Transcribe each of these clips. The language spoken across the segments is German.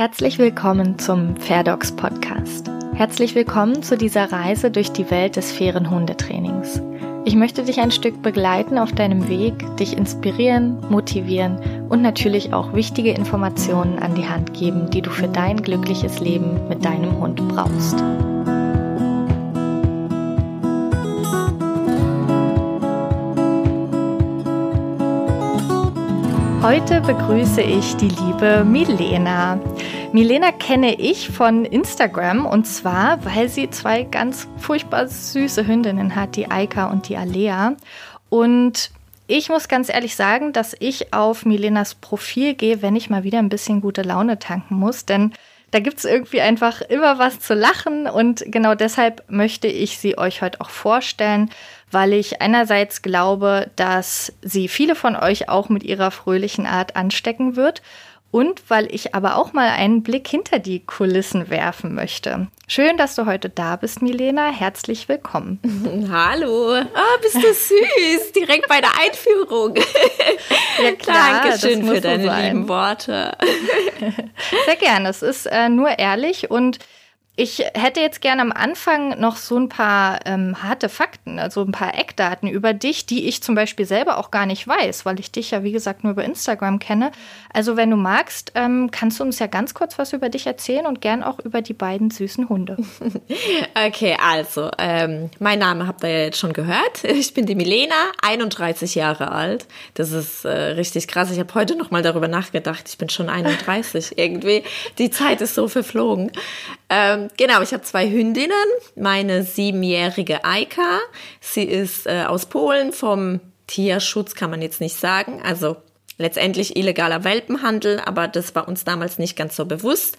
Herzlich willkommen zum Fairdogs Podcast. Herzlich willkommen zu dieser Reise durch die Welt des fairen Hundetrainings. Ich möchte dich ein Stück begleiten auf deinem Weg, dich inspirieren, motivieren und natürlich auch wichtige Informationen an die Hand geben, die du für dein glückliches Leben mit deinem Hund brauchst. Heute begrüße ich die liebe Milena. Milena kenne ich von Instagram und zwar, weil sie zwei ganz furchtbar süße Hündinnen hat, die Eika und die Alea. Und ich muss ganz ehrlich sagen, dass ich auf Milenas Profil gehe, wenn ich mal wieder ein bisschen gute Laune tanken muss, denn da gibt es irgendwie einfach immer was zu lachen und genau deshalb möchte ich sie euch heute auch vorstellen, weil ich einerseits glaube, dass sie viele von euch auch mit ihrer fröhlichen Art anstecken wird und weil ich aber auch mal einen Blick hinter die Kulissen werfen möchte. Schön, dass du heute da bist, Milena. Herzlich willkommen. Hallo. Oh, bist du süß. Direkt bei der Einführung. Ja, klar. Dankeschön für deine so lieben Worte. Sehr gerne. Es ist äh, nur ehrlich und ich hätte jetzt gerne am Anfang noch so ein paar ähm, harte Fakten, also ein paar Eckdaten über dich, die ich zum Beispiel selber auch gar nicht weiß, weil ich dich ja, wie gesagt, nur über Instagram kenne. Also wenn du magst, ähm, kannst du uns ja ganz kurz was über dich erzählen und gern auch über die beiden süßen Hunde. Okay, also, ähm, mein Name habt ihr ja jetzt schon gehört. Ich bin die Milena, 31 Jahre alt. Das ist äh, richtig krass. Ich habe heute noch mal darüber nachgedacht. Ich bin schon 31 irgendwie. Die Zeit ist so verflogen. Ähm, genau, ich habe zwei Hündinnen. Meine siebenjährige Eika. Sie ist äh, aus Polen vom Tierschutz, kann man jetzt nicht sagen. Also letztendlich illegaler Welpenhandel, aber das war uns damals nicht ganz so bewusst.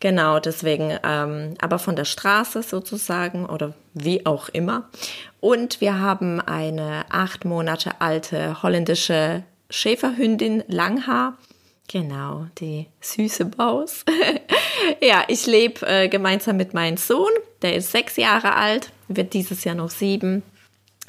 Genau, deswegen, ähm, aber von der Straße sozusagen oder wie auch immer. Und wir haben eine acht Monate alte holländische Schäferhündin Langhaar. Genau, die süße Baus. ja, ich lebe äh, gemeinsam mit meinem Sohn, der ist sechs Jahre alt, wird dieses Jahr noch sieben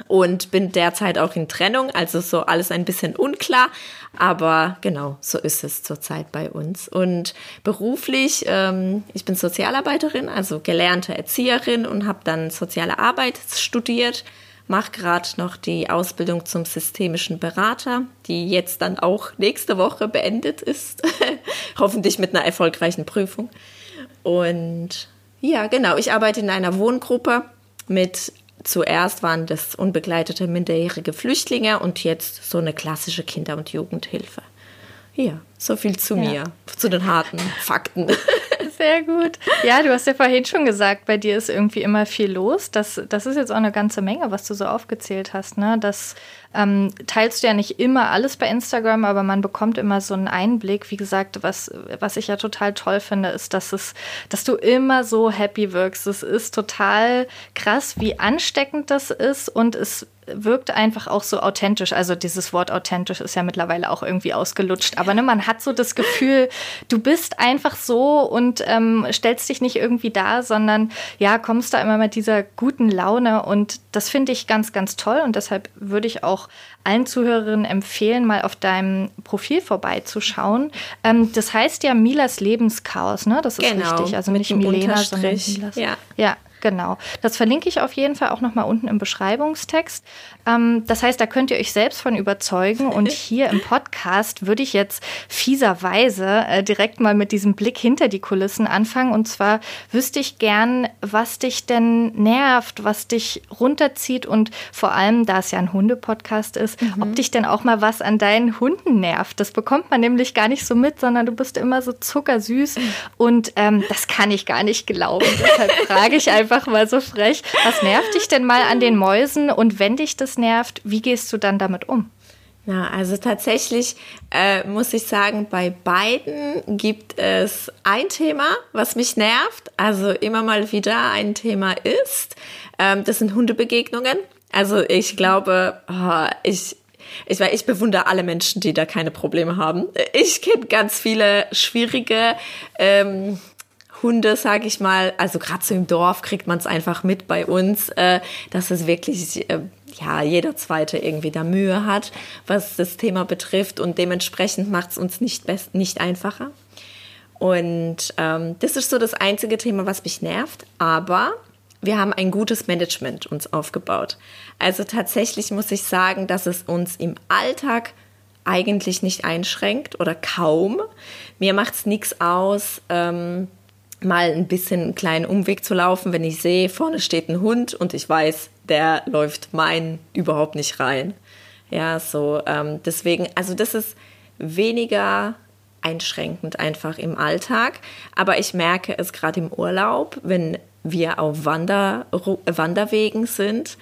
und bin derzeit auch in Trennung, also so alles ein bisschen unklar, aber genau, so ist es zurzeit bei uns. Und beruflich, ähm, ich bin Sozialarbeiterin, also gelernte Erzieherin und habe dann soziale Arbeit studiert mache gerade noch die Ausbildung zum systemischen Berater, die jetzt dann auch nächste Woche beendet ist. Hoffentlich mit einer erfolgreichen Prüfung. Und ja, genau, ich arbeite in einer Wohngruppe mit zuerst waren das unbegleitete minderjährige Flüchtlinge und jetzt so eine klassische Kinder- und Jugendhilfe. Ja, so viel zu ja. mir, zu den harten Fakten. Sehr gut. Ja, du hast ja vorhin schon gesagt, bei dir ist irgendwie immer viel los. Das, das ist jetzt auch eine ganze Menge, was du so aufgezählt hast. Ne? Das ähm, teilst du ja nicht immer alles bei Instagram, aber man bekommt immer so einen Einblick. Wie gesagt, was, was ich ja total toll finde, ist, dass es, dass du immer so happy wirkst. Es ist total krass, wie ansteckend das ist und es wirkt einfach auch so authentisch. Also dieses Wort authentisch ist ja mittlerweile auch irgendwie ausgelutscht. Aber ne, man hat so das Gefühl, du bist einfach so und ähm, stellst dich nicht irgendwie da, sondern ja, kommst da immer mit dieser guten Laune. Und das finde ich ganz, ganz toll. Und deshalb würde ich auch allen Zuhörerinnen empfehlen, mal auf deinem Profil vorbeizuschauen. Ähm, das heißt ja Milas Lebenschaos, ne? Das ist genau, richtig. Also nicht Milena, sondern Milas. Ja. ja, Genau. Das verlinke ich auf jeden Fall auch nochmal unten im Beschreibungstext. Ähm, das heißt, da könnt ihr euch selbst von überzeugen. Und hier im Podcast würde ich jetzt fieserweise äh, direkt mal mit diesem Blick hinter die Kulissen anfangen. Und zwar wüsste ich gern, was dich denn nervt, was dich runterzieht und vor allem, da es ja ein Hunde-Podcast ist, mhm. ob dich denn auch mal was an deinen Hunden nervt. Das bekommt man nämlich gar nicht so mit, sondern du bist immer so zuckersüß. Und ähm, das kann ich gar nicht glauben. Deshalb frage ich einfach, einfach mal so frech. Was nervt dich denn mal an den Mäusen und wenn dich das nervt, wie gehst du dann damit um? Ja, also tatsächlich äh, muss ich sagen, bei beiden gibt es ein Thema, was mich nervt. Also immer mal wieder ein Thema ist. Ähm, das sind Hundebegegnungen. Also ich glaube, oh, ich, ich, ich bewundere alle Menschen, die da keine Probleme haben. Ich kenne ganz viele schwierige ähm, Hunde, sage ich mal, also gerade so im Dorf kriegt man es einfach mit bei uns, äh, dass es wirklich äh, ja jeder zweite irgendwie da Mühe hat, was das Thema betrifft und dementsprechend macht es uns nicht nicht einfacher. Und ähm, das ist so das einzige Thema, was mich nervt. Aber wir haben ein gutes Management uns aufgebaut. Also tatsächlich muss ich sagen, dass es uns im Alltag eigentlich nicht einschränkt oder kaum. Mir macht es nichts aus, ähm, mal ein bisschen einen kleinen Umweg zu laufen, wenn ich sehe, vorne steht ein Hund und ich weiß, der läuft mein überhaupt nicht rein. Ja, so ähm, deswegen, also das ist weniger einschränkend einfach im Alltag, aber ich merke es gerade im Urlaub, wenn wir auf Wander, Wanderwegen sind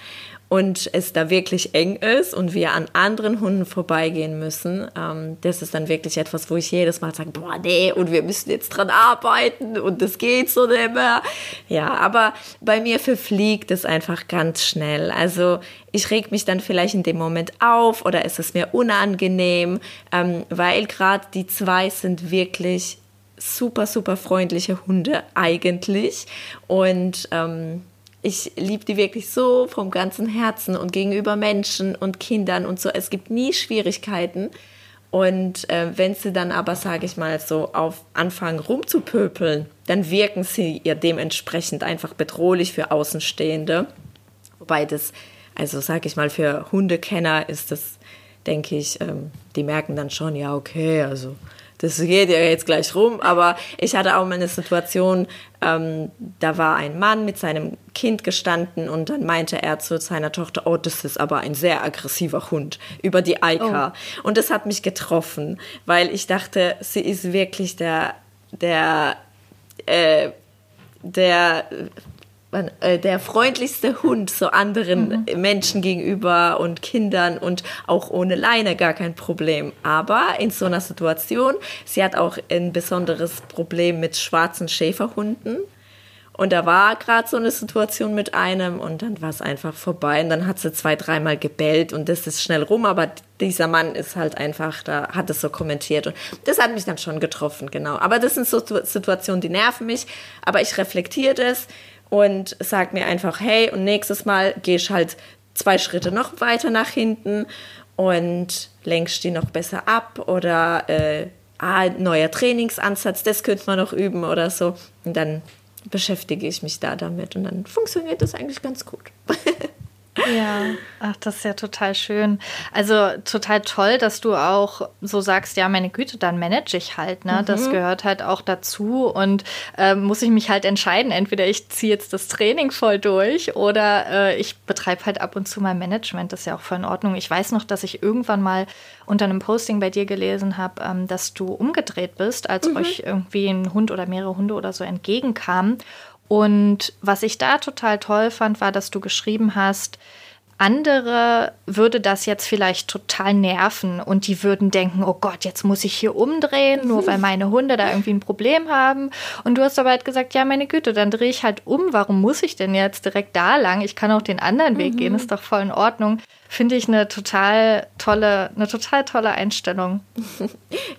und es da wirklich eng ist und wir an anderen Hunden vorbeigehen müssen, ähm, das ist dann wirklich etwas, wo ich jedes Mal sage, boah, nee, und wir müssen jetzt dran arbeiten und das geht so nicht mehr. Ja, aber bei mir verfliegt es einfach ganz schnell. Also ich reg mich dann vielleicht in dem Moment auf oder es ist mir unangenehm, ähm, weil gerade die zwei sind wirklich super, super freundliche Hunde eigentlich und ähm, ich liebe die wirklich so vom ganzen Herzen und gegenüber Menschen und Kindern und so. Es gibt nie Schwierigkeiten. Und äh, wenn sie dann aber, sage ich mal, so auf anfangen rumzupöpeln, dann wirken sie ihr dementsprechend einfach bedrohlich für Außenstehende. Wobei das, also sage ich mal, für Hundekenner ist das, denke ich, ähm, die merken dann schon, ja, okay, also das geht ja jetzt gleich rum, aber ich hatte auch mal eine Situation, ähm, da war ein Mann mit seinem Kind gestanden und dann meinte er zu seiner Tochter, oh, das ist aber ein sehr aggressiver Hund über die Eika. Oh. Und das hat mich getroffen, weil ich dachte, sie ist wirklich der, der, äh, der äh, der freundlichste Hund so anderen mhm. Menschen gegenüber und Kindern und auch ohne Leine gar kein Problem. Aber in so einer Situation, sie hat auch ein besonderes Problem mit schwarzen Schäferhunden. Und da war gerade so eine Situation mit einem und dann war es einfach vorbei und dann hat sie zwei, dreimal gebellt und das ist schnell rum, aber dieser Mann ist halt einfach, da hat es so kommentiert und das hat mich dann schon getroffen, genau. Aber das sind so Situationen, die nerven mich, aber ich reflektiere das und sag mir einfach, hey, und nächstes Mal gehe ich halt zwei Schritte noch weiter nach hinten und lenkst die noch besser ab oder äh, ah, neuer Trainingsansatz, das könnte man noch üben oder so. Und dann beschäftige ich mich da damit und dann funktioniert das eigentlich ganz gut. Ja, ach, das ist ja total schön. Also total toll, dass du auch so sagst, ja, meine Güte, dann manage ich halt, ne? Mhm. Das gehört halt auch dazu und äh, muss ich mich halt entscheiden, entweder ich ziehe jetzt das Training voll durch oder äh, ich betreibe halt ab und zu mein Management. Das ist ja auch voll in Ordnung. Ich weiß noch, dass ich irgendwann mal unter einem Posting bei dir gelesen habe, ähm, dass du umgedreht bist, als mhm. euch irgendwie ein Hund oder mehrere Hunde oder so entgegenkamen. Und was ich da total toll fand, war, dass du geschrieben hast, andere würde das jetzt vielleicht total nerven und die würden denken, oh Gott, jetzt muss ich hier umdrehen, nur weil meine Hunde da irgendwie ein Problem haben. Und du hast aber halt gesagt, ja, meine Güte, dann drehe ich halt um. Warum muss ich denn jetzt direkt da lang? Ich kann auch den anderen Weg mhm. gehen, ist doch voll in Ordnung finde ich eine total tolle, eine total tolle Einstellung.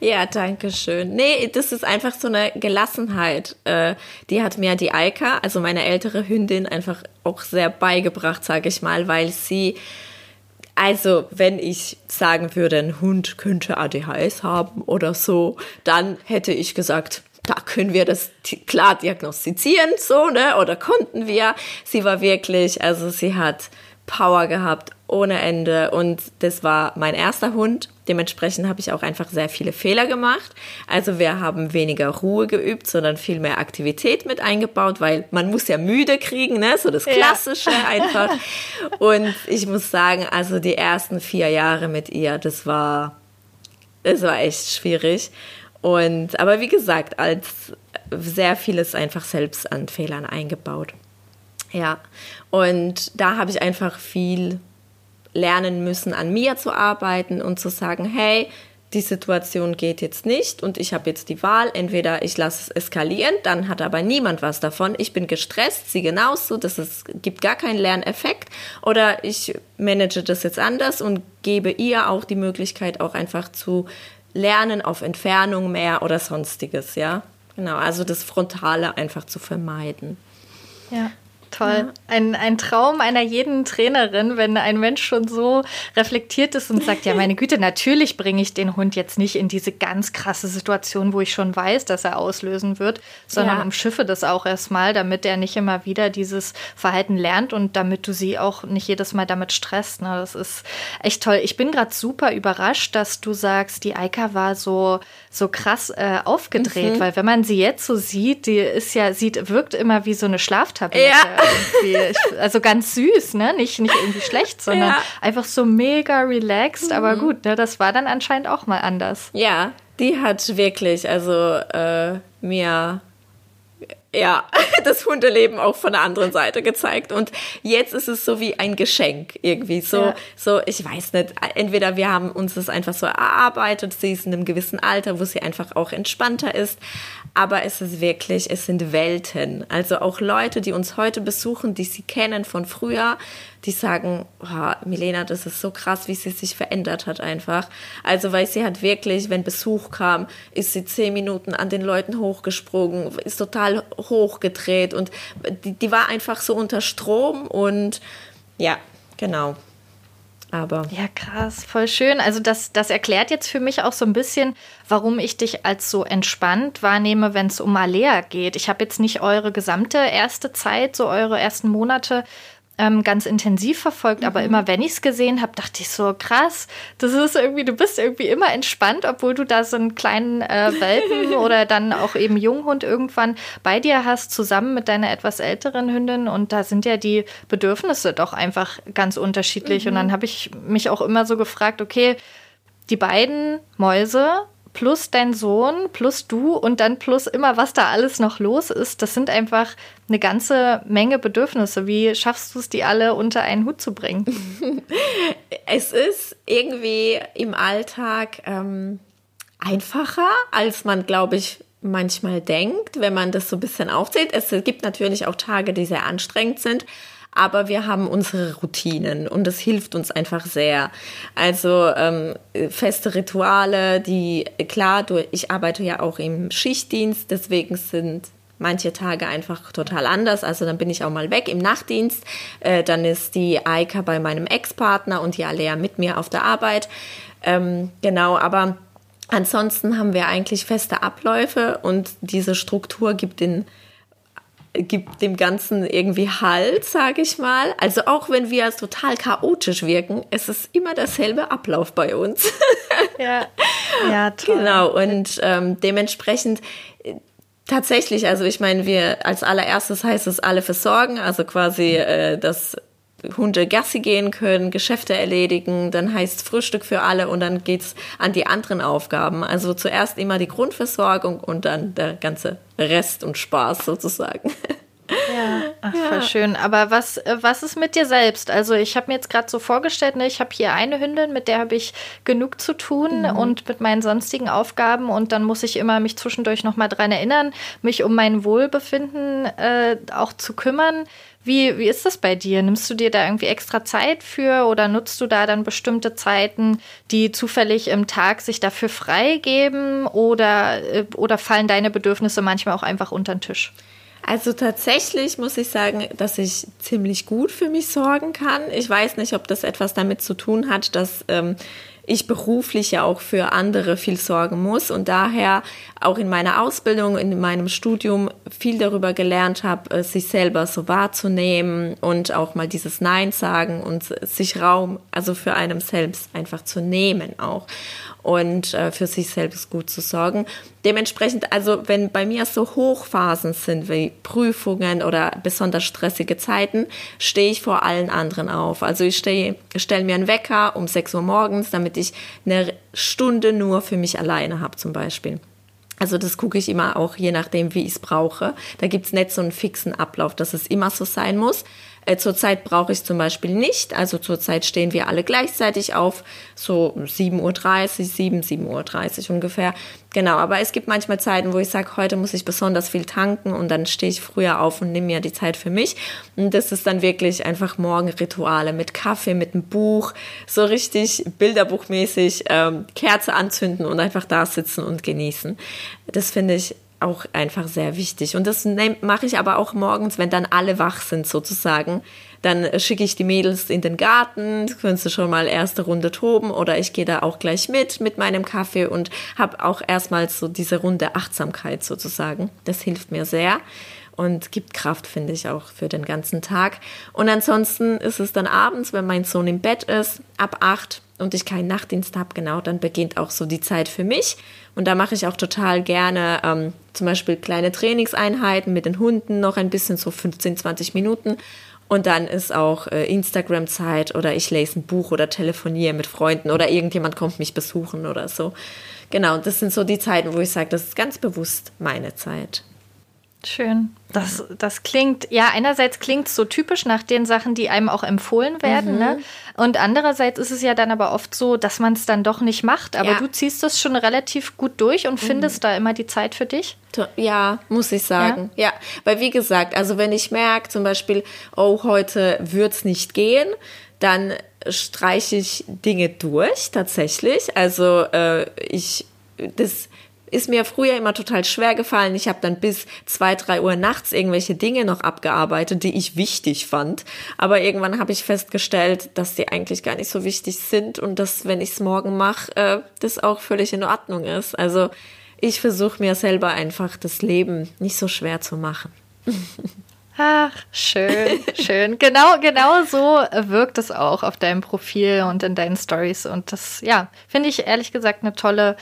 ja, danke schön. Nee, das ist einfach so eine Gelassenheit. Äh, die hat mir die Eika, also meine ältere Hündin, einfach auch sehr beigebracht, sage ich mal, weil sie also, wenn ich sagen würde, ein Hund könnte ADHS haben oder so, dann hätte ich gesagt, da können wir das klar diagnostizieren, so, ne? Oder konnten wir. Sie war wirklich, also sie hat Power gehabt ohne Ende und das war mein erster Hund. Dementsprechend habe ich auch einfach sehr viele Fehler gemacht. Also wir haben weniger Ruhe geübt, sondern viel mehr Aktivität mit eingebaut, weil man muss ja müde kriegen, ne? so das Klassische ja. einfach. Und ich muss sagen, also die ersten vier Jahre mit ihr, das war, das war echt schwierig. Und aber wie gesagt, als sehr vieles einfach selbst an Fehlern eingebaut. Ja, und da habe ich einfach viel lernen müssen, an mir zu arbeiten und zu sagen, hey, die Situation geht jetzt nicht und ich habe jetzt die Wahl, entweder ich lasse es eskalieren, dann hat aber niemand was davon, ich bin gestresst, sie genauso, das ist, gibt gar keinen Lerneffekt, oder ich manage das jetzt anders und gebe ihr auch die Möglichkeit, auch einfach zu lernen auf Entfernung mehr oder sonstiges, ja. Genau, also das Frontale einfach zu vermeiden. Ja. Toll. Ja. Ein, ein Traum einer jeden Trainerin, wenn ein Mensch schon so reflektiert ist und sagt, ja, meine Güte, natürlich bringe ich den Hund jetzt nicht in diese ganz krasse Situation, wo ich schon weiß, dass er auslösen wird, sondern ja. umschiffe das auch erstmal, damit er nicht immer wieder dieses Verhalten lernt und damit du sie auch nicht jedes Mal damit stresst. Ne? Das ist echt toll. Ich bin gerade super überrascht, dass du sagst, die Eika war so, so krass äh, aufgedreht, mhm. weil wenn man sie jetzt so sieht, die ist ja, sieht, wirkt immer wie so eine Schlaftablette. Ja also ganz süß, ne? Nicht, nicht irgendwie schlecht, sondern ja. einfach so mega relaxed. Mhm. Aber gut, ne? das war dann anscheinend auch mal anders. Ja, die hat wirklich, also äh, mir ja, das Hundeleben auch von der anderen Seite gezeigt. Und jetzt ist es so wie ein Geschenk irgendwie. So, ja. so, ich weiß nicht, entweder wir haben uns das einfach so erarbeitet, sie ist in einem gewissen Alter, wo sie einfach auch entspannter ist. Aber es ist wirklich, es sind Welten. Also auch Leute, die uns heute besuchen, die sie kennen von früher, die sagen, oh, Milena, das ist so krass, wie sie sich verändert hat einfach. Also, weil sie hat wirklich, wenn Besuch kam, ist sie zehn Minuten an den Leuten hochgesprungen, ist total hochgedreht und die, die war einfach so unter Strom und ja, genau. Aber. Ja, krass, voll schön. Also, das, das erklärt jetzt für mich auch so ein bisschen, warum ich dich als so entspannt wahrnehme, wenn es um Alea geht. Ich habe jetzt nicht eure gesamte erste Zeit, so eure ersten Monate ähm, ganz intensiv verfolgt, mhm. aber immer wenn ich es gesehen habe, dachte ich so, krass, das ist irgendwie, du bist irgendwie immer entspannt, obwohl du da so einen kleinen äh, Welpen oder dann auch eben Junghund irgendwann bei dir hast, zusammen mit deiner etwas älteren Hündin. Und da sind ja die Bedürfnisse doch einfach ganz unterschiedlich. Mhm. Und dann habe ich mich auch immer so gefragt, okay, die beiden Mäuse plus dein Sohn, plus du und dann plus immer, was da alles noch los ist, das sind einfach eine ganze Menge Bedürfnisse. Wie schaffst du es, die alle unter einen Hut zu bringen? es ist irgendwie im Alltag ähm, einfacher, als man, glaube ich, manchmal denkt, wenn man das so ein bisschen aufzählt. Es gibt natürlich auch Tage, die sehr anstrengend sind aber wir haben unsere Routinen und das hilft uns einfach sehr. Also ähm, feste Rituale, die klar, ich arbeite ja auch im Schichtdienst, deswegen sind manche Tage einfach total anders. Also dann bin ich auch mal weg im Nachtdienst. Äh, dann ist die Eika bei meinem Ex-Partner und die Alea mit mir auf der Arbeit. Ähm, genau, aber ansonsten haben wir eigentlich feste Abläufe und diese Struktur gibt den gibt dem Ganzen irgendwie Halt, sage ich mal. Also auch wenn wir total chaotisch wirken, es ist immer derselbe Ablauf bei uns. Ja, ja toll. Genau, und ähm, dementsprechend äh, tatsächlich, also ich meine, wir als allererstes heißt es alle versorgen, also quasi äh, das Hunde Gassi gehen können, Geschäfte erledigen, dann heißt Frühstück für alle und dann geht's an die anderen Aufgaben. Also zuerst immer die Grundversorgung und dann der ganze Rest und Spaß sozusagen. Ja, Ach, ja. voll schön. Aber was, äh, was ist mit dir selbst? Also ich habe mir jetzt gerade so vorgestellt, ne, ich habe hier eine Hündin, mit der habe ich genug zu tun mhm. und mit meinen sonstigen Aufgaben und dann muss ich immer mich zwischendurch noch mal dran erinnern, mich um mein Wohlbefinden äh, auch zu kümmern. Wie, wie ist das bei dir? Nimmst du dir da irgendwie extra Zeit für oder nutzt du da dann bestimmte Zeiten, die zufällig im Tag sich dafür freigeben oder, äh, oder fallen deine Bedürfnisse manchmal auch einfach unter den Tisch? Also tatsächlich muss ich sagen, dass ich ziemlich gut für mich sorgen kann. Ich weiß nicht, ob das etwas damit zu tun hat, dass ähm, ich beruflich ja auch für andere viel sorgen muss und daher auch in meiner Ausbildung, in meinem Studium viel darüber gelernt habe, äh, sich selber so wahrzunehmen und auch mal dieses Nein sagen und sich Raum, also für einem selbst einfach zu nehmen auch und äh, für sich selbst gut zu sorgen. Dementsprechend, also wenn bei mir so Hochphasen sind wie Prüfungen oder besonders stressige Zeiten, stehe ich vor allen anderen auf. Also ich stelle mir einen Wecker um 6 Uhr morgens, damit ich eine Stunde nur für mich alleine habe zum Beispiel. Also das gucke ich immer auch, je nachdem, wie ich es brauche. Da gibt es nicht so einen fixen Ablauf, dass es immer so sein muss. Äh, zurzeit brauche ich es zum Beispiel nicht. Also zurzeit stehen wir alle gleichzeitig auf, so 7.30 Uhr, 7, 7.30 Uhr ungefähr. Genau, aber es gibt manchmal Zeiten, wo ich sage, heute muss ich besonders viel tanken und dann stehe ich früher auf und nehme mir die Zeit für mich. Und das ist dann wirklich einfach Morgenrituale mit Kaffee, mit einem Buch, so richtig bilderbuchmäßig ähm, Kerze anzünden und einfach da sitzen und genießen. Das finde ich auch einfach sehr wichtig. Und das mache ich aber auch morgens, wenn dann alle wach sind sozusagen. Dann schicke ich die Mädels in den Garten, können sie schon mal erste Runde toben oder ich gehe da auch gleich mit mit meinem Kaffee und habe auch erstmal so diese Runde Achtsamkeit sozusagen. Das hilft mir sehr und gibt Kraft, finde ich, auch für den ganzen Tag. Und ansonsten ist es dann abends, wenn mein Sohn im Bett ist, ab acht und ich keinen Nachtdienst habe, genau, dann beginnt auch so die Zeit für mich. Und da mache ich auch total gerne ähm, zum Beispiel kleine Trainingseinheiten mit den Hunden, noch ein bisschen so 15, 20 Minuten. Und dann ist auch äh, Instagram-Zeit oder ich lese ein Buch oder telefoniere mit Freunden oder irgendjemand kommt mich besuchen oder so. Genau, das sind so die Zeiten, wo ich sage, das ist ganz bewusst meine Zeit. Schön. Das, das klingt, ja, einerseits klingt es so typisch nach den Sachen, die einem auch empfohlen werden, mhm. ne? Und andererseits ist es ja dann aber oft so, dass man es dann doch nicht macht. Aber ja. du ziehst es schon relativ gut durch und mhm. findest da immer die Zeit für dich? Ja, muss ich sagen. Ja, ja. weil wie gesagt, also wenn ich merke zum Beispiel, oh, heute wird es nicht gehen, dann streiche ich Dinge durch tatsächlich. Also äh, ich das ist mir früher immer total schwer gefallen. Ich habe dann bis zwei, drei Uhr nachts irgendwelche Dinge noch abgearbeitet, die ich wichtig fand. Aber irgendwann habe ich festgestellt, dass die eigentlich gar nicht so wichtig sind und dass, wenn ich es morgen mache, äh, das auch völlig in Ordnung ist. Also ich versuche mir selber einfach das Leben nicht so schwer zu machen. Ach, schön, schön. Genau, genau so wirkt es auch auf deinem Profil und in deinen Stories. Und das, ja, finde ich ehrlich gesagt eine tolle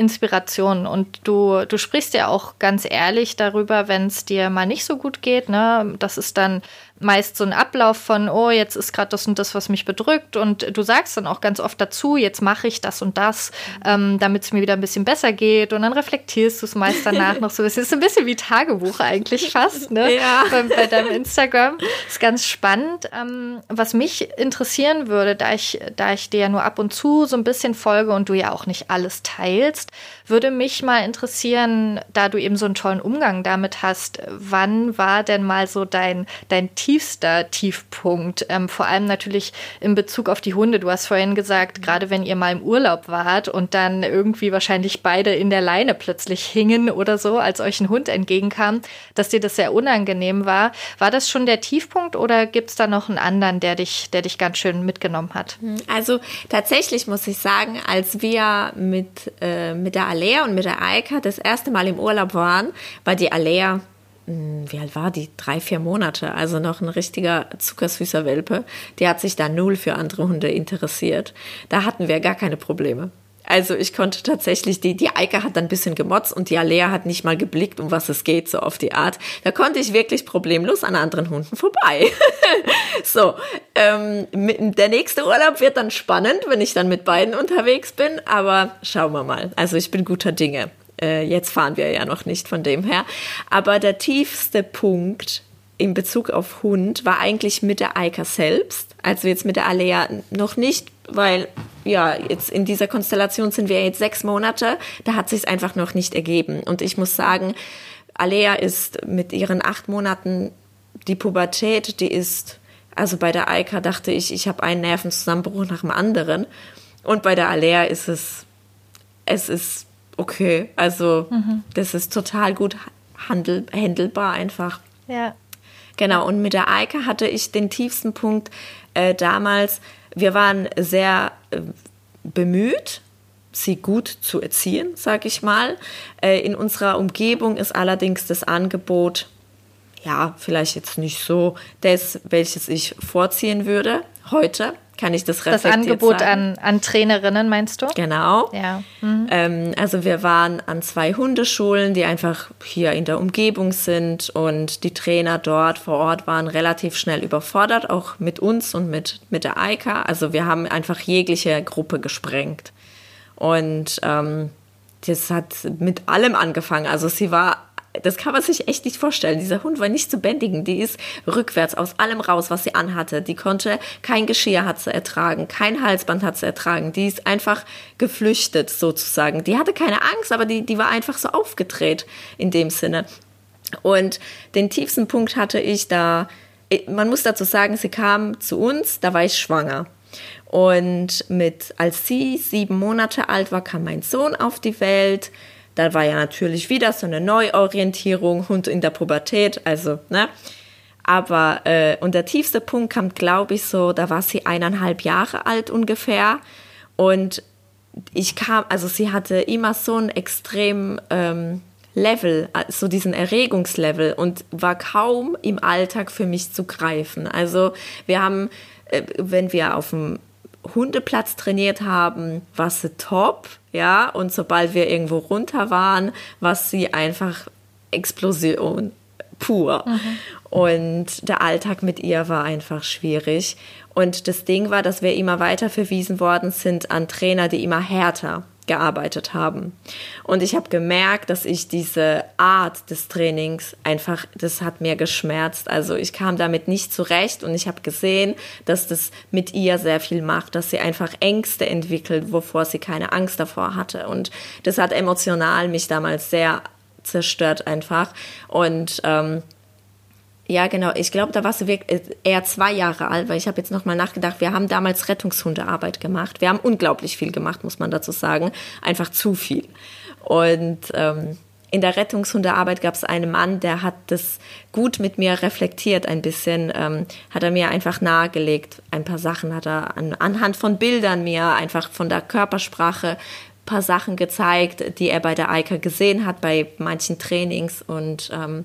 Inspiration. Und du, du sprichst ja auch ganz ehrlich darüber, wenn es dir mal nicht so gut geht. Ne? Das ist dann meist so ein Ablauf von, oh, jetzt ist gerade das und das, was mich bedrückt. Und du sagst dann auch ganz oft dazu, jetzt mache ich das und das, ähm, damit es mir wieder ein bisschen besser geht. Und dann reflektierst du es meist danach noch so. Es ist ein bisschen wie Tagebuch eigentlich fast, ne? Ja. Bei, bei deinem Instagram. Ist ganz spannend. Ähm, was mich interessieren würde, da ich, da ich dir ja nur ab und zu so ein bisschen folge und du ja auch nicht alles teilst, würde mich mal interessieren, da du eben so einen tollen Umgang damit hast, wann war denn mal so dein, dein tiefster Tiefpunkt? Ähm, vor allem natürlich in Bezug auf die Hunde. Du hast vorhin gesagt, gerade wenn ihr mal im Urlaub wart und dann irgendwie wahrscheinlich beide in der Leine plötzlich hingen oder so, als euch ein Hund entgegenkam, dass dir das sehr unangenehm war. War das schon der Tiefpunkt oder gibt es da noch einen anderen, der dich, der dich ganz schön mitgenommen hat? Also tatsächlich muss ich sagen, als wir mit, äh, mit der Alea und mit der Eika das erste Mal im Urlaub waren, war die Alea, wie alt war die? Drei, vier Monate, also noch ein richtiger zuckersüßer Welpe. Die hat sich da null für andere Hunde interessiert. Da hatten wir gar keine Probleme. Also ich konnte tatsächlich, die, die Eike hat dann ein bisschen gemotzt und die Alea hat nicht mal geblickt, um was es geht, so auf die Art. Da konnte ich wirklich problemlos an anderen Hunden vorbei. so, ähm, der nächste Urlaub wird dann spannend, wenn ich dann mit beiden unterwegs bin, aber schauen wir mal. Also ich bin guter Dinge. Äh, jetzt fahren wir ja noch nicht von dem her. Aber der tiefste Punkt in Bezug auf Hund war eigentlich mit der Eika selbst. Also jetzt mit der Alea noch nicht, weil ja, jetzt in dieser Konstellation sind wir jetzt sechs Monate. Da hat sich einfach noch nicht ergeben. Und ich muss sagen, Alea ist mit ihren acht Monaten die Pubertät, die ist, also bei der Eika dachte ich, ich habe einen Nervenzusammenbruch nach dem anderen. Und bei der Alea ist es, es ist okay. Also mhm. das ist total gut handel, handelbar einfach. Ja. Genau, und mit der Eike hatte ich den tiefsten Punkt äh, damals. Wir waren sehr äh, bemüht, sie gut zu erziehen, sag ich mal. Äh, in unserer Umgebung ist allerdings das Angebot, ja, vielleicht jetzt nicht so das, welches ich vorziehen würde heute kann ich das reflektiert Das Angebot an, an Trainerinnen, meinst du? Genau. Ja. Mhm. Ähm, also wir waren an zwei Hundeschulen, die einfach hier in der Umgebung sind und die Trainer dort vor Ort waren relativ schnell überfordert, auch mit uns und mit, mit der Eika. Also wir haben einfach jegliche Gruppe gesprengt. Und ähm, das hat mit allem angefangen. Also sie war das kann man sich echt nicht vorstellen. Dieser Hund war nicht zu bändigen. Die ist rückwärts aus allem raus, was sie anhatte. Die konnte kein Geschirr hat sie ertragen, kein Halsband hat sie ertragen. Die ist einfach geflüchtet sozusagen. Die hatte keine Angst, aber die, die war einfach so aufgedreht in dem Sinne. Und den tiefsten Punkt hatte ich da, man muss dazu sagen, sie kam zu uns, da war ich schwanger. Und mit, als sie sieben Monate alt war, kam mein Sohn auf die Welt da war ja natürlich wieder so eine Neuorientierung, Hund in der Pubertät, also, ne? Aber, äh, und der tiefste Punkt kam, glaube ich, so, da war sie eineinhalb Jahre alt ungefähr. Und ich kam, also sie hatte immer so ein extrem ähm, Level, so diesen Erregungslevel und war kaum im Alltag für mich zu greifen. Also wir haben, äh, wenn wir auf dem Hundeplatz trainiert haben, war sie top, ja, und sobald wir irgendwo runter waren, war sie einfach Explosion pur. Mhm. Und der Alltag mit ihr war einfach schwierig. Und das Ding war, dass wir immer weiter verwiesen worden sind an Trainer, die immer härter gearbeitet haben. Und ich habe gemerkt, dass ich diese Art des Trainings einfach, das hat mir geschmerzt. Also ich kam damit nicht zurecht und ich habe gesehen, dass das mit ihr sehr viel macht, dass sie einfach Ängste entwickelt, wovor sie keine Angst davor hatte. Und das hat emotional mich damals sehr zerstört einfach. Und ähm, ja, genau. Ich glaube, da warst du wirklich äh, eher zwei Jahre alt, weil ich habe jetzt nochmal nachgedacht, wir haben damals Rettungshundearbeit gemacht. Wir haben unglaublich viel gemacht, muss man dazu sagen. Einfach zu viel. Und ähm, in der Rettungshundearbeit gab es einen Mann, der hat das gut mit mir reflektiert ein bisschen, ähm, hat er mir einfach nahegelegt. Ein paar Sachen hat er an, anhand von Bildern mir einfach von der Körpersprache paar Sachen gezeigt, die er bei der Eika gesehen hat, bei manchen Trainings und ähm,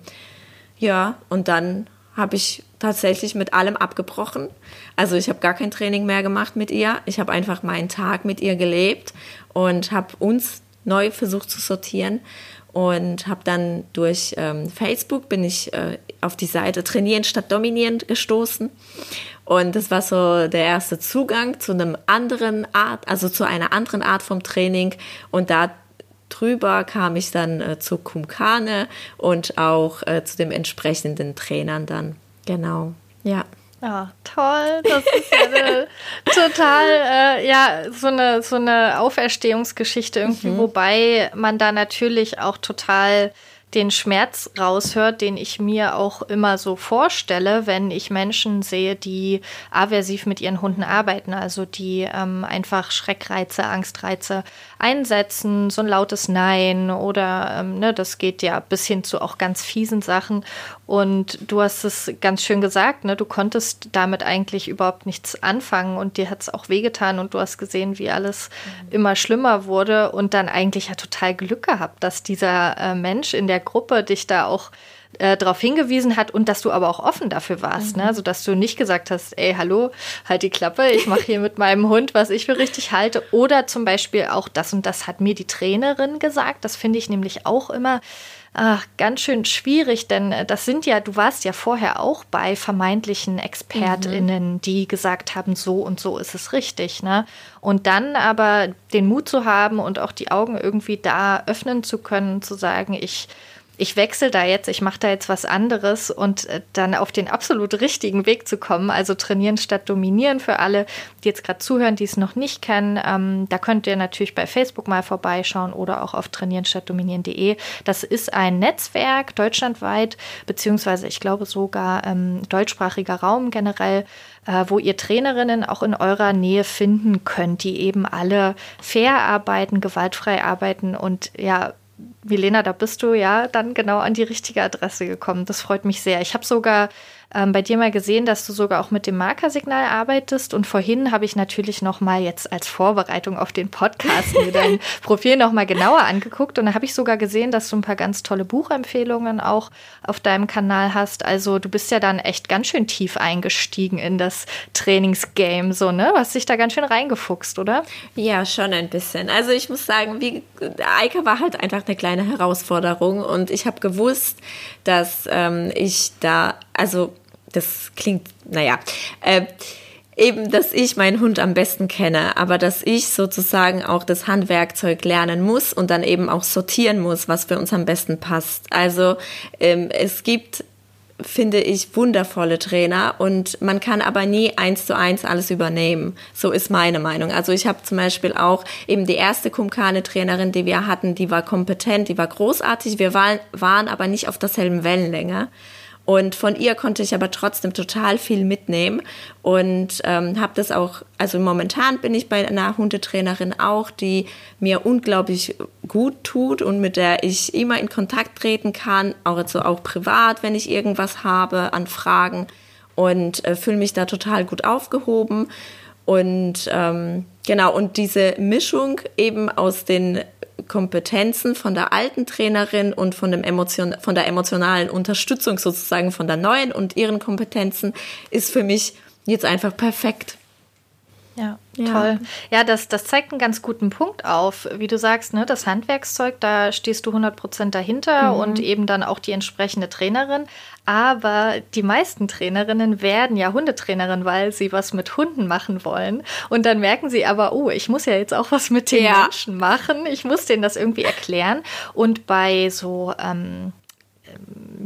ja, und dann habe ich tatsächlich mit allem abgebrochen. Also ich habe gar kein Training mehr gemacht mit ihr. Ich habe einfach meinen Tag mit ihr gelebt und habe uns neu versucht zu sortieren und habe dann durch ähm, Facebook bin ich äh, auf die Seite Trainieren statt Dominieren gestoßen und das war so der erste Zugang zu einem anderen Art, also zu einer anderen Art vom Training und da drüber kam ich dann äh, zu Kumkane und auch äh, zu dem entsprechenden Trainern dann. Genau, ja. Ja, toll. Das ist ja eine, total, äh, ja, so eine, so eine Auferstehungsgeschichte irgendwie, mhm. wobei man da natürlich auch total den Schmerz raushört, den ich mir auch immer so vorstelle, wenn ich Menschen sehe, die aversiv mit ihren Hunden arbeiten, also die ähm, einfach Schreckreize, Angstreize einsetzen, so ein lautes Nein oder ähm, ne, das geht ja bis hin zu auch ganz fiesen Sachen. Und du hast es ganz schön gesagt, ne, du konntest damit eigentlich überhaupt nichts anfangen und dir hat es auch wehgetan und du hast gesehen, wie alles mhm. immer schlimmer wurde und dann eigentlich ja total Glück gehabt, dass dieser äh, Mensch in der Gruppe dich da auch äh, darauf hingewiesen hat und dass du aber auch offen dafür warst, ne? mhm. ne? Also dass du nicht gesagt hast, ey, hallo, halt die Klappe, ich mache hier mit meinem Hund, was ich für richtig halte. Oder zum Beispiel auch das und das hat mir die Trainerin gesagt. Das finde ich nämlich auch immer ach, ganz schön schwierig, denn äh, das sind ja, du warst ja vorher auch bei vermeintlichen ExpertInnen, mhm. die gesagt haben, so und so ist es richtig, ne? Und dann aber den Mut zu haben und auch die Augen irgendwie da öffnen zu können, zu sagen, ich ich wechsle da jetzt, ich mache da jetzt was anderes und äh, dann auf den absolut richtigen Weg zu kommen, also trainieren statt dominieren für alle, die jetzt gerade zuhören, die es noch nicht kennen. Ähm, da könnt ihr natürlich bei Facebook mal vorbeischauen oder auch auf trainieren statt dominieren.de. Das ist ein Netzwerk deutschlandweit, beziehungsweise ich glaube sogar ähm, deutschsprachiger Raum generell, äh, wo ihr Trainerinnen auch in eurer Nähe finden könnt, die eben alle fair arbeiten, gewaltfrei arbeiten und ja, Milena, da bist du ja dann genau an die richtige Adresse gekommen. Das freut mich sehr. Ich habe sogar ähm, bei dir mal gesehen, dass du sogar auch mit dem Markersignal arbeitest. Und vorhin habe ich natürlich noch mal jetzt als Vorbereitung auf den Podcast mir dein Profil noch mal genauer angeguckt. Und da habe ich sogar gesehen, dass du ein paar ganz tolle Buchempfehlungen auch auf deinem Kanal hast. Also du bist ja dann echt ganz schön tief eingestiegen in das Trainingsgame, so ne? Du hast dich da ganz schön reingefuchst, oder? Ja, schon ein bisschen. Also ich muss sagen, wie Eike war halt einfach eine kleine Herausforderung und ich habe gewusst, dass ähm, ich da, also das klingt, naja, äh, eben, dass ich meinen Hund am besten kenne, aber dass ich sozusagen auch das Handwerkzeug lernen muss und dann eben auch sortieren muss, was für uns am besten passt. Also ähm, es gibt finde ich wundervolle Trainer und man kann aber nie eins zu eins alles übernehmen. So ist meine Meinung. Also ich habe zum Beispiel auch eben die erste Kumkane-Trainerin, die wir hatten, die war kompetent, die war großartig. Wir waren, waren aber nicht auf derselben Wellenlänge. Und von ihr konnte ich aber trotzdem total viel mitnehmen und ähm, habe das auch, also momentan bin ich bei einer Hundetrainerin auch, die mir unglaublich gut tut und mit der ich immer in Kontakt treten kann, auch, also auch privat, wenn ich irgendwas habe an Fragen und äh, fühle mich da total gut aufgehoben. Und ähm, genau, und diese Mischung eben aus den Kompetenzen von der alten Trainerin und von, dem Emotion, von der emotionalen Unterstützung sozusagen von der neuen und ihren Kompetenzen ist für mich jetzt einfach perfekt. Ja, ja, toll. Ja, das, das zeigt einen ganz guten Punkt auf. Wie du sagst, ne, das Handwerkszeug, da stehst du 100% dahinter mhm. und eben dann auch die entsprechende Trainerin. Aber die meisten Trainerinnen werden ja Hundetrainerin, weil sie was mit Hunden machen wollen. Und dann merken sie aber, oh, ich muss ja jetzt auch was mit den ja. Menschen machen. Ich muss denen das irgendwie erklären. Und bei so ähm,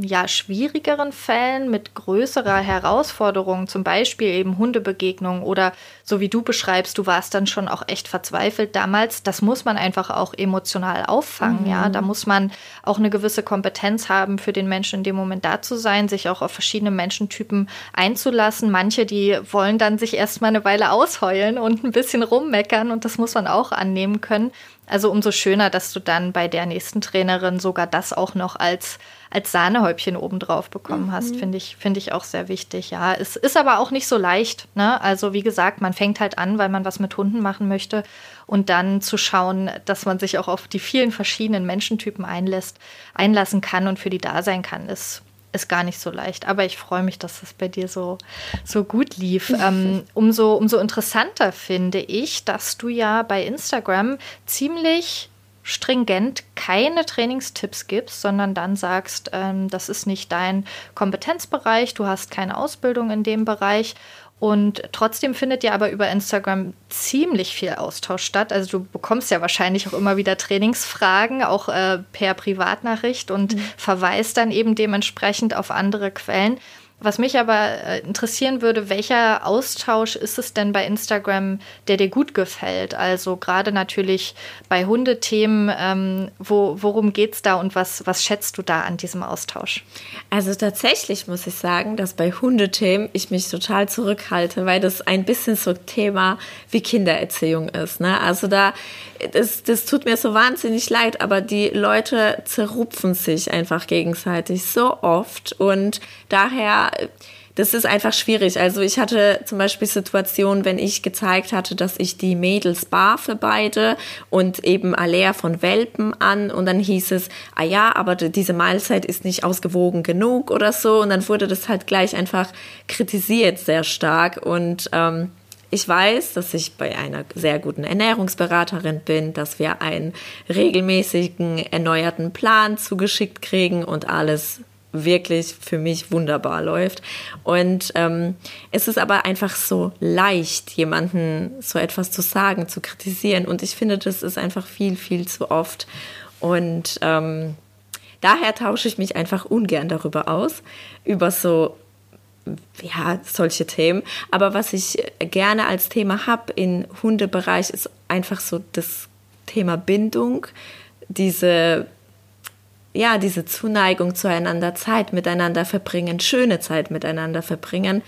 ja, schwierigeren Fällen mit größerer Herausforderung, zum Beispiel eben Hundebegegnungen oder so wie du beschreibst, du warst dann schon auch echt verzweifelt damals, das muss man einfach auch emotional auffangen, mhm. ja. Da muss man auch eine gewisse Kompetenz haben, für den Menschen in dem Moment da zu sein, sich auch auf verschiedene Menschentypen einzulassen. Manche, die wollen dann sich erstmal eine Weile ausheulen und ein bisschen rummeckern und das muss man auch annehmen können. Also umso schöner, dass du dann bei der nächsten Trainerin sogar das auch noch als, als Sahnehäubchen obendrauf bekommen mhm. hast, finde ich, finde ich auch sehr wichtig. Ja, es ist aber auch nicht so leicht. Ne? Also wie gesagt, man fängt halt an, weil man was mit Hunden machen möchte und dann zu schauen, dass man sich auch auf die vielen verschiedenen Menschentypen einlässt, einlassen kann und für die da sein kann, ist ist gar nicht so leicht. Aber ich freue mich, dass das bei dir so, so gut lief. Ähm, umso, umso interessanter finde ich, dass du ja bei Instagram ziemlich stringent keine Trainingstipps gibst, sondern dann sagst, ähm, das ist nicht dein Kompetenzbereich, du hast keine Ausbildung in dem Bereich und trotzdem findet ja aber über Instagram ziemlich viel Austausch statt. Also du bekommst ja wahrscheinlich auch immer wieder Trainingsfragen, auch äh, per Privatnachricht und mhm. verweist dann eben dementsprechend auf andere Quellen. Was mich aber äh, interessieren würde, welcher Austausch ist es denn bei Instagram, der dir gut gefällt? Also gerade natürlich bei Hundethemen, ähm, wo, worum geht es da und was, was schätzt du da an diesem Austausch? Also tatsächlich muss ich sagen, dass bei Hundethemen ich mich total zurückhalte, weil das ein bisschen so Thema wie Kindererziehung ist. Ne? Also da, das, das tut mir so wahnsinnig leid, aber die Leute zerrupfen sich einfach gegenseitig so oft und daher das ist einfach schwierig. Also ich hatte zum Beispiel Situationen, wenn ich gezeigt hatte, dass ich die Mädels bar für beide und eben Alea von Welpen an und dann hieß es, ah ja, aber diese Mahlzeit ist nicht ausgewogen genug oder so und dann wurde das halt gleich einfach kritisiert sehr stark und ähm, ich weiß, dass ich bei einer sehr guten Ernährungsberaterin bin, dass wir einen regelmäßigen erneuerten Plan zugeschickt kriegen und alles wirklich für mich wunderbar läuft. Und ähm, es ist aber einfach so leicht, jemanden so etwas zu sagen, zu kritisieren. Und ich finde, das ist einfach viel, viel zu oft. Und ähm, daher tausche ich mich einfach ungern darüber aus, über so ja, solche Themen. Aber was ich gerne als Thema habe im Hundebereich, ist einfach so das Thema Bindung, diese ja, diese Zuneigung zueinander, Zeit miteinander verbringen, schöne Zeit miteinander verbringen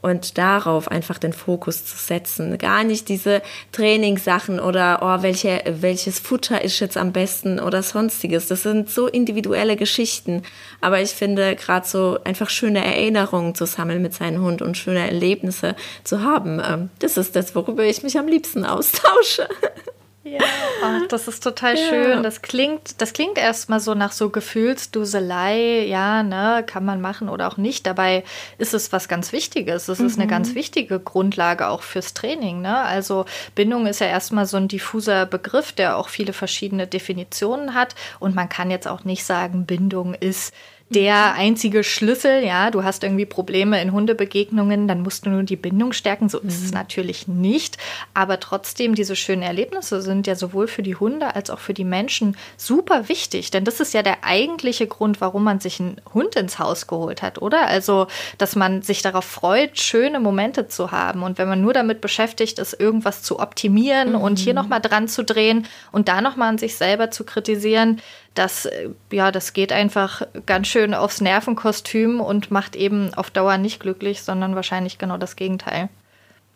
und darauf einfach den Fokus zu setzen. Gar nicht diese Trainingssachen oder oh, welche, welches Futter ist jetzt am besten oder sonstiges. Das sind so individuelle Geschichten. Aber ich finde, gerade so einfach schöne Erinnerungen zu sammeln mit seinem Hund und schöne Erlebnisse zu haben, ähm, das ist das, worüber ich mich am liebsten austausche. Ja, oh, das ist total ja. schön. Das klingt, das klingt erstmal so nach so Gefühlsduselei, ja, ne, kann man machen oder auch nicht. Dabei ist es was ganz Wichtiges. Es mhm. ist eine ganz mhm. wichtige Grundlage auch fürs Training, ne? Also Bindung ist ja erstmal so ein diffuser Begriff, der auch viele verschiedene Definitionen hat. Und man kann jetzt auch nicht sagen, Bindung ist der einzige Schlüssel. Ja, du hast irgendwie Probleme in Hundebegegnungen, dann musst du nur die Bindung stärken. So mhm. ist es mhm. natürlich nicht. Aber trotzdem, diese schönen Erlebnisse sind ja sowohl für die Hunde als auch für die Menschen super wichtig. Denn das ist ja der eigentliche Grund, warum man sich einen Hund ins Haus geholt hat, oder? Also, dass man sich darauf freut, schöne Momente zu haben. Und wenn man nur damit beschäftigt ist, irgendwas zu optimieren mhm. und hier nochmal dran zu drehen und da nochmal an sich selber zu kritisieren, das, äh, ja, das geht einfach ganz schön aufs Nervenkostüm und macht eben auf Dauer nicht glücklich, sondern wahrscheinlich genau das Gegenteil.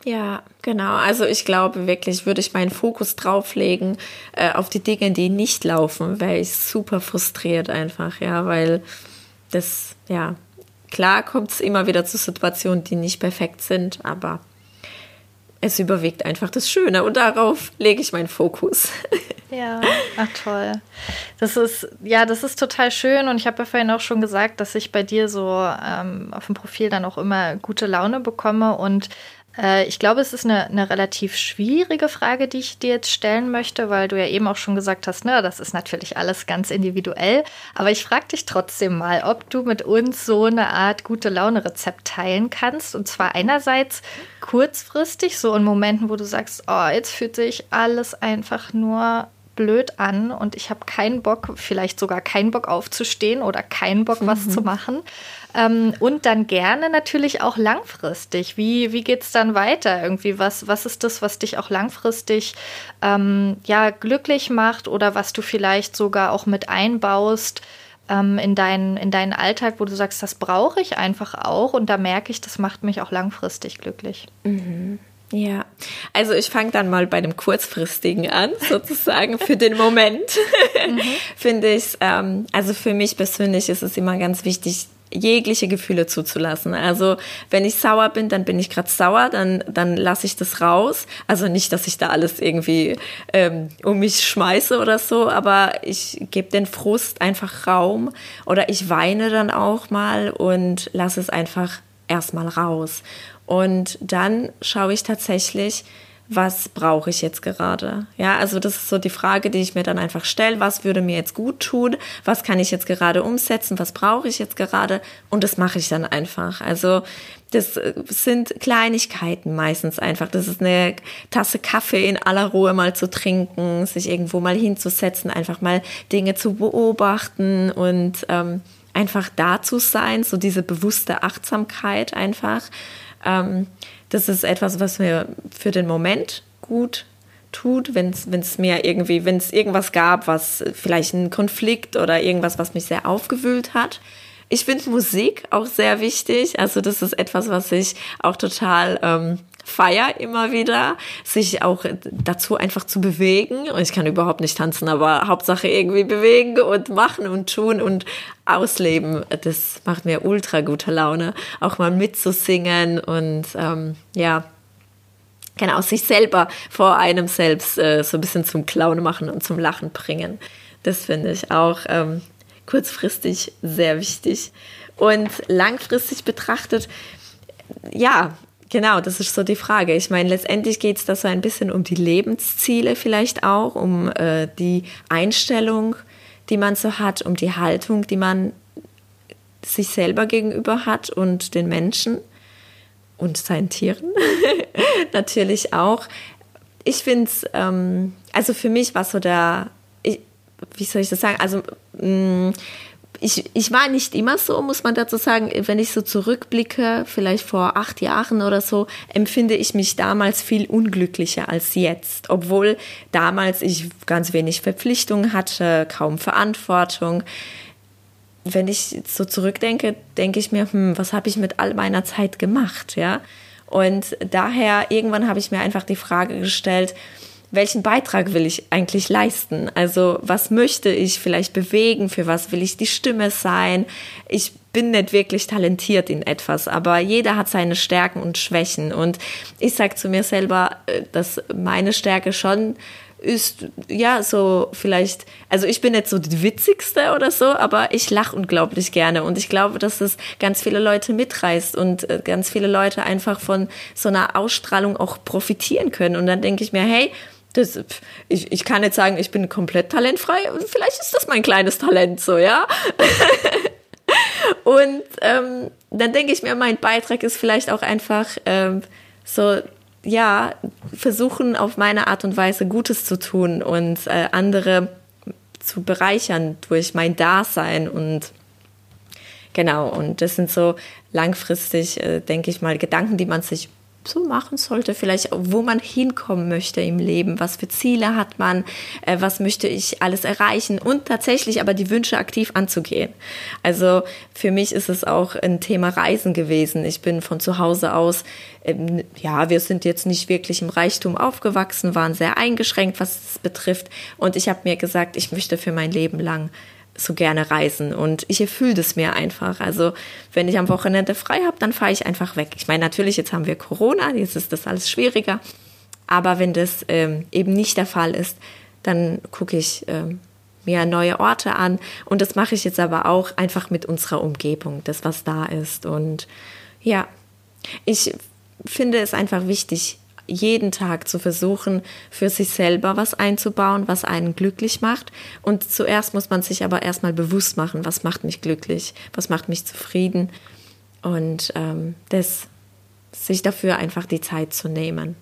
Ja, genau. Also ich glaube wirklich, würde ich meinen Fokus drauflegen äh, auf die Dinge, die nicht laufen, wäre ich super frustriert einfach, ja, weil das, ja, klar kommt es immer wieder zu Situationen, die nicht perfekt sind, aber es überwiegt einfach das Schöne und darauf lege ich meinen Fokus. Ja, ach toll. Das ist, ja, das ist total schön und ich habe ja vorhin auch schon gesagt, dass ich bei dir so ähm, auf dem Profil dann auch immer gute Laune bekomme und ich glaube, es ist eine, eine relativ schwierige Frage, die ich dir jetzt stellen möchte, weil du ja eben auch schon gesagt hast, ne, das ist natürlich alles ganz individuell. Aber ich frage dich trotzdem mal, ob du mit uns so eine Art gute Laune-Rezept teilen kannst. Und zwar einerseits kurzfristig, so in Momenten, wo du sagst, oh, jetzt fühlt sich alles einfach nur blöd an und ich habe keinen Bock, vielleicht sogar keinen Bock aufzustehen oder keinen Bock, was mhm. zu machen. Ähm, und dann gerne natürlich auch langfristig. Wie, wie geht es dann weiter? Irgendwie, was, was ist das, was dich auch langfristig ähm, ja, glücklich macht oder was du vielleicht sogar auch mit einbaust? Ähm, in, deinen, in deinen Alltag, wo du sagst, das brauche ich einfach auch und da merke ich, das macht mich auch langfristig glücklich. Mhm. Ja, also ich fange dann mal bei dem kurzfristigen an, sozusagen für den Moment. mhm. Finde ich, ähm, also für mich persönlich ist es immer ganz wichtig, jegliche Gefühle zuzulassen. Also wenn ich sauer bin, dann bin ich gerade sauer, dann, dann lasse ich das raus. Also nicht, dass ich da alles irgendwie ähm, um mich schmeiße oder so, aber ich gebe den Frust einfach Raum oder ich weine dann auch mal und lasse es einfach erstmal raus. Und dann schaue ich tatsächlich, was brauche ich jetzt gerade? Ja, also das ist so die Frage, die ich mir dann einfach stelle. Was würde mir jetzt gut tun? Was kann ich jetzt gerade umsetzen? Was brauche ich jetzt gerade? Und das mache ich dann einfach. Also das äh, sind Kleinigkeiten meistens einfach. Das ist eine Tasse Kaffee in aller Ruhe mal zu trinken, sich irgendwo mal hinzusetzen, einfach mal Dinge zu beobachten und ähm, einfach da zu sein, so diese bewusste Achtsamkeit einfach. Ähm, das ist etwas, was mir für den Moment gut tut, wenn es mir irgendwie, wenn es irgendwas gab, was vielleicht ein Konflikt oder irgendwas, was mich sehr aufgewühlt hat. Ich finde Musik auch sehr wichtig. Also das ist etwas, was ich auch total ähm, feier immer wieder, sich auch dazu einfach zu bewegen. Und ich kann überhaupt nicht tanzen, aber Hauptsache irgendwie bewegen und machen und tun und ausleben. Das macht mir ultra gute Laune, auch mal mitzusingen und ähm, ja, genau, sich selber vor einem selbst äh, so ein bisschen zum Clown machen und zum Lachen bringen. Das finde ich auch ähm, kurzfristig sehr wichtig. Und langfristig betrachtet, ja, Genau, das ist so die Frage. Ich meine, letztendlich geht es da so ein bisschen um die Lebensziele vielleicht auch, um äh, die Einstellung, die man so hat, um die Haltung, die man sich selber gegenüber hat und den Menschen und seinen Tieren natürlich auch. Ich finde es, ähm, also für mich war so der, ich, wie soll ich das sagen, also mh, mm, ich, ich war nicht immer so, muss man dazu sagen. Wenn ich so zurückblicke, vielleicht vor acht Jahren oder so, empfinde ich mich damals viel unglücklicher als jetzt. Obwohl damals ich ganz wenig Verpflichtungen hatte, kaum Verantwortung. Wenn ich so zurückdenke, denke ich mir, hm, was habe ich mit all meiner Zeit gemacht, ja? Und daher, irgendwann habe ich mir einfach die Frage gestellt, welchen Beitrag will ich eigentlich leisten? Also was möchte ich vielleicht bewegen? Für was will ich die Stimme sein? Ich bin nicht wirklich talentiert in etwas, aber jeder hat seine Stärken und Schwächen. Und ich sage zu mir selber, äh, dass meine Stärke schon ist, ja, so vielleicht, also ich bin nicht so die witzigste oder so, aber ich lache unglaublich gerne und ich glaube, dass es ganz viele Leute mitreißt und äh, ganz viele Leute einfach von so einer Ausstrahlung auch profitieren können. Und dann denke ich mir, hey, das, ich, ich kann jetzt sagen, ich bin komplett talentfrei. Vielleicht ist das mein kleines Talent so, ja. und ähm, dann denke ich mir, mein Beitrag ist vielleicht auch einfach ähm, so, ja, versuchen auf meine Art und Weise Gutes zu tun und äh, andere zu bereichern durch mein Dasein und genau, und das sind so langfristig, äh, denke ich mal, Gedanken, die man sich so machen sollte, vielleicht wo man hinkommen möchte im Leben, was für Ziele hat man, äh, was möchte ich alles erreichen und tatsächlich aber die Wünsche aktiv anzugehen. Also für mich ist es auch ein Thema Reisen gewesen. Ich bin von zu Hause aus, ähm, ja, wir sind jetzt nicht wirklich im Reichtum aufgewachsen, waren sehr eingeschränkt, was es betrifft und ich habe mir gesagt, ich möchte für mein Leben lang so gerne reisen und ich erfülle das mir einfach. Also wenn ich am Wochenende frei habe, dann fahre ich einfach weg. Ich meine, natürlich, jetzt haben wir Corona, jetzt ist das alles schwieriger, aber wenn das ähm, eben nicht der Fall ist, dann gucke ich ähm, mir neue Orte an und das mache ich jetzt aber auch einfach mit unserer Umgebung, das was da ist und ja, ich finde es einfach wichtig, jeden Tag zu versuchen, für sich selber was einzubauen, was einen glücklich macht. Und zuerst muss man sich aber erstmal bewusst machen, was macht mich glücklich, was macht mich zufrieden. Und ähm, das, sich dafür einfach die Zeit zu nehmen.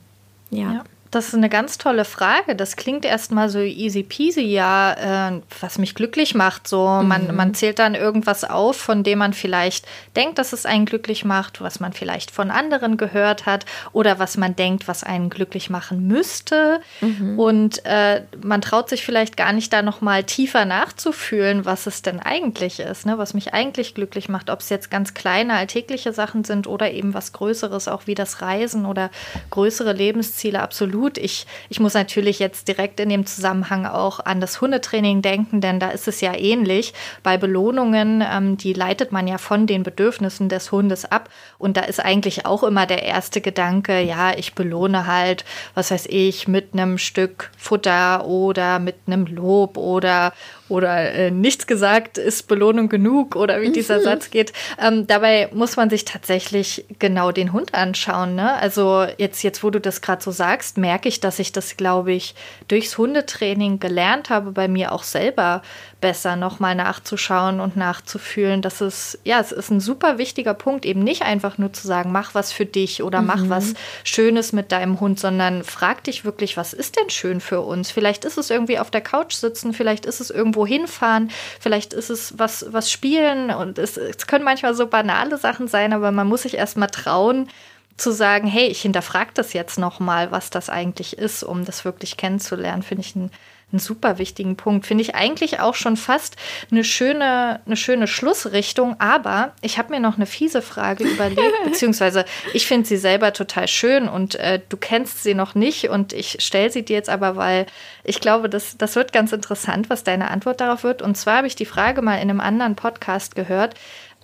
ja. ja. Das ist eine ganz tolle Frage. Das klingt erstmal so easy peasy, ja, äh, was mich glücklich macht. So, man, mhm. man zählt dann irgendwas auf, von dem man vielleicht denkt, dass es einen glücklich macht, was man vielleicht von anderen gehört hat oder was man denkt, was einen glücklich machen müsste. Mhm. Und äh, man traut sich vielleicht gar nicht da nochmal tiefer nachzufühlen, was es denn eigentlich ist, ne? was mich eigentlich glücklich macht, ob es jetzt ganz kleine alltägliche Sachen sind oder eben was Größeres, auch wie das Reisen oder größere Lebensziele absolut absolut. Ich, ich muss natürlich jetzt direkt in dem Zusammenhang auch an das Hundetraining denken, denn da ist es ja ähnlich. Bei Belohnungen, ähm, die leitet man ja von den Bedürfnissen des Hundes ab. Und da ist eigentlich auch immer der erste Gedanke, ja, ich belohne halt, was weiß ich, mit einem Stück Futter oder mit einem Lob oder oder äh, nichts gesagt ist Belohnung genug oder wie dieser mhm. Satz geht. Ähm, dabei muss man sich tatsächlich genau den Hund anschauen. Ne? Also jetzt, jetzt, wo du das gerade so sagst, merke ich, dass ich das, glaube ich, durchs Hundetraining gelernt habe, bei mir auch selber besser nochmal nachzuschauen und nachzufühlen. Das ist, ja, es ist ein super wichtiger Punkt, eben nicht einfach nur zu sagen, mach was für dich oder mhm. mach was Schönes mit deinem Hund, sondern frag dich wirklich, was ist denn schön für uns? Vielleicht ist es irgendwie auf der Couch sitzen, vielleicht ist es irgendwo hinfahren, vielleicht ist es was, was spielen und es, es können manchmal so banale Sachen sein, aber man muss sich erstmal trauen, zu sagen, hey, ich hinterfrage das jetzt nochmal, was das eigentlich ist, um das wirklich kennenzulernen, finde ich ein einen super wichtigen Punkt. Finde ich eigentlich auch schon fast eine schöne, eine schöne Schlussrichtung. Aber ich habe mir noch eine fiese Frage überlegt, beziehungsweise ich finde sie selber total schön und äh, du kennst sie noch nicht und ich stelle sie dir jetzt aber, weil ich glaube, das, das wird ganz interessant, was deine Antwort darauf wird. Und zwar habe ich die Frage mal in einem anderen Podcast gehört.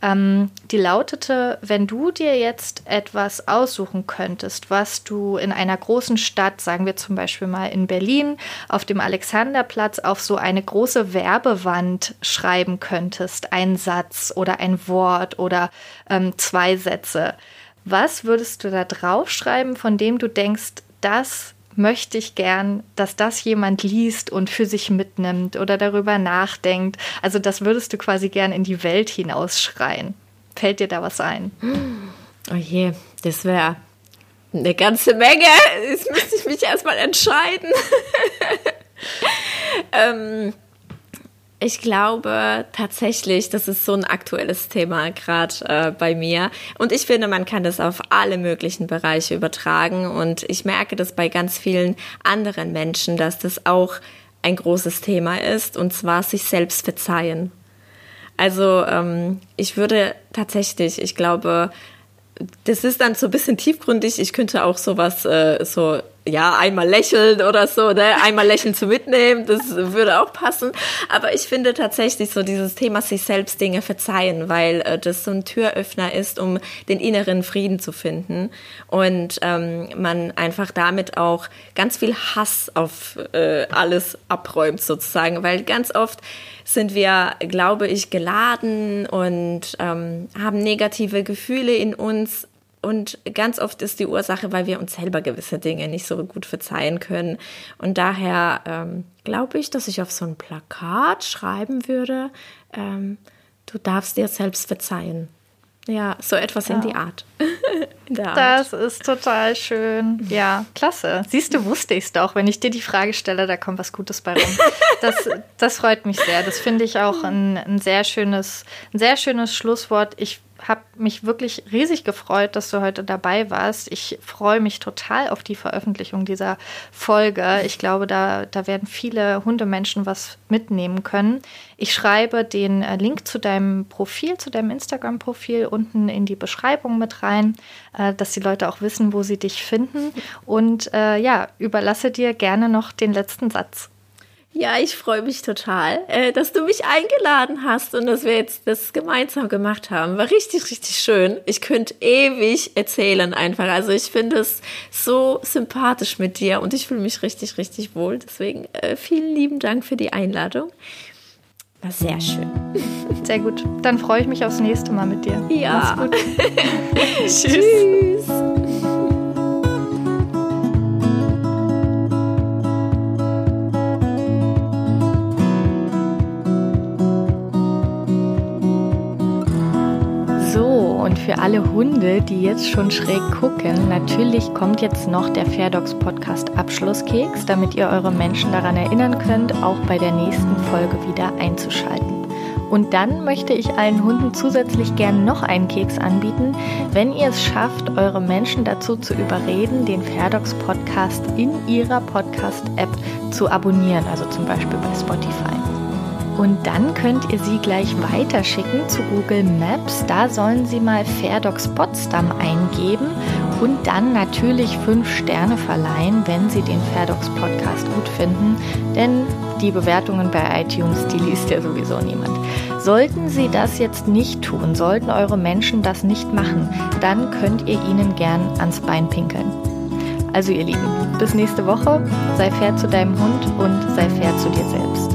Ähm, die lautete, wenn du dir jetzt etwas aussuchen könntest, was du in einer großen Stadt, sagen wir zum Beispiel mal in Berlin, auf dem Alexanderplatz auf so eine große Werbewand schreiben könntest, ein Satz oder ein Wort oder ähm, zwei Sätze. Was würdest du da draufschreiben, von dem du denkst, das möchte ich gern, dass das jemand liest und für sich mitnimmt oder darüber nachdenkt. Also das würdest du quasi gern in die Welt hinausschreien. Fällt dir da was ein? Oh je, das wäre eine ganze Menge. Jetzt müsste ich mich erstmal entscheiden. ähm, ich glaube tatsächlich, das ist so ein aktuelles Thema gerade äh, bei mir. Und ich finde, man kann das auf alle möglichen Bereiche übertragen. Und ich merke das bei ganz vielen anderen Menschen, dass das auch ein großes Thema ist. Und zwar sich selbst verzeihen. Also ähm, ich würde tatsächlich, ich glaube, das ist dann so ein bisschen tiefgründig. Ich könnte auch sowas äh, so ja, einmal lächeln oder so, ne? Einmal lächeln zu mitnehmen, das würde auch passen. Aber ich finde tatsächlich so dieses Thema sich selbst Dinge verzeihen, weil äh, das so ein Türöffner ist, um den inneren Frieden zu finden. Und ähm, man einfach damit auch ganz viel Hass auf äh, alles abräumt sozusagen, weil ganz oft sind wir, glaube ich, geladen und ähm, haben negative Gefühle in uns und ganz oft ist die Ursache, weil wir uns selber gewisse Dinge nicht so gut verzeihen können. Und daher ähm, glaube ich, dass ich auf so ein Plakat schreiben würde, ähm, du darfst dir selbst verzeihen. Ja, so etwas ja. in die Art. Das ist total schön. Ja, klasse. Siehst du, wusste ich es doch. Wenn ich dir die Frage stelle, da kommt was Gutes bei rum. Das, das freut mich sehr. Das finde ich auch ein, ein, sehr schönes, ein sehr schönes Schlusswort. Ich habe mich wirklich riesig gefreut, dass du heute dabei warst. Ich freue mich total auf die Veröffentlichung dieser Folge. Ich glaube, da, da werden viele Hundemenschen was mitnehmen können. Ich schreibe den äh, Link zu deinem Profil, zu deinem Instagram-Profil unten in die Beschreibung mit rein, äh, dass die Leute auch wissen, wo sie dich finden. Und äh, ja, überlasse dir gerne noch den letzten Satz. Ja, ich freue mich total, äh, dass du mich eingeladen hast und dass wir jetzt das gemeinsam gemacht haben. War richtig, richtig schön. Ich könnte ewig erzählen einfach. Also ich finde es so sympathisch mit dir und ich fühle mich richtig, richtig wohl. Deswegen äh, vielen lieben Dank für die Einladung. War sehr schön. Sehr gut. Dann freue ich mich aufs nächste Mal mit dir. Ja. Mach's gut. Tschüss. Tschüss. Für alle Hunde, die jetzt schon schräg gucken, natürlich kommt jetzt noch der Fairdogs Podcast Abschlusskeks, damit ihr eure Menschen daran erinnern könnt, auch bei der nächsten Folge wieder einzuschalten. Und dann möchte ich allen Hunden zusätzlich gern noch einen Keks anbieten, wenn ihr es schafft, eure Menschen dazu zu überreden, den Fairdogs Podcast in ihrer Podcast-App zu abonnieren, also zum Beispiel bei Spotify. Und dann könnt ihr sie gleich weiterschicken zu Google Maps. Da sollen sie mal Fairdogs Potsdam eingeben und dann natürlich fünf Sterne verleihen, wenn sie den Fairdogs Podcast gut finden. Denn die Bewertungen bei iTunes, die liest ja sowieso niemand. Sollten sie das jetzt nicht tun, sollten eure Menschen das nicht machen, dann könnt ihr ihnen gern ans Bein pinkeln. Also ihr Lieben, bis nächste Woche. Sei fair zu deinem Hund und sei fair zu dir selbst.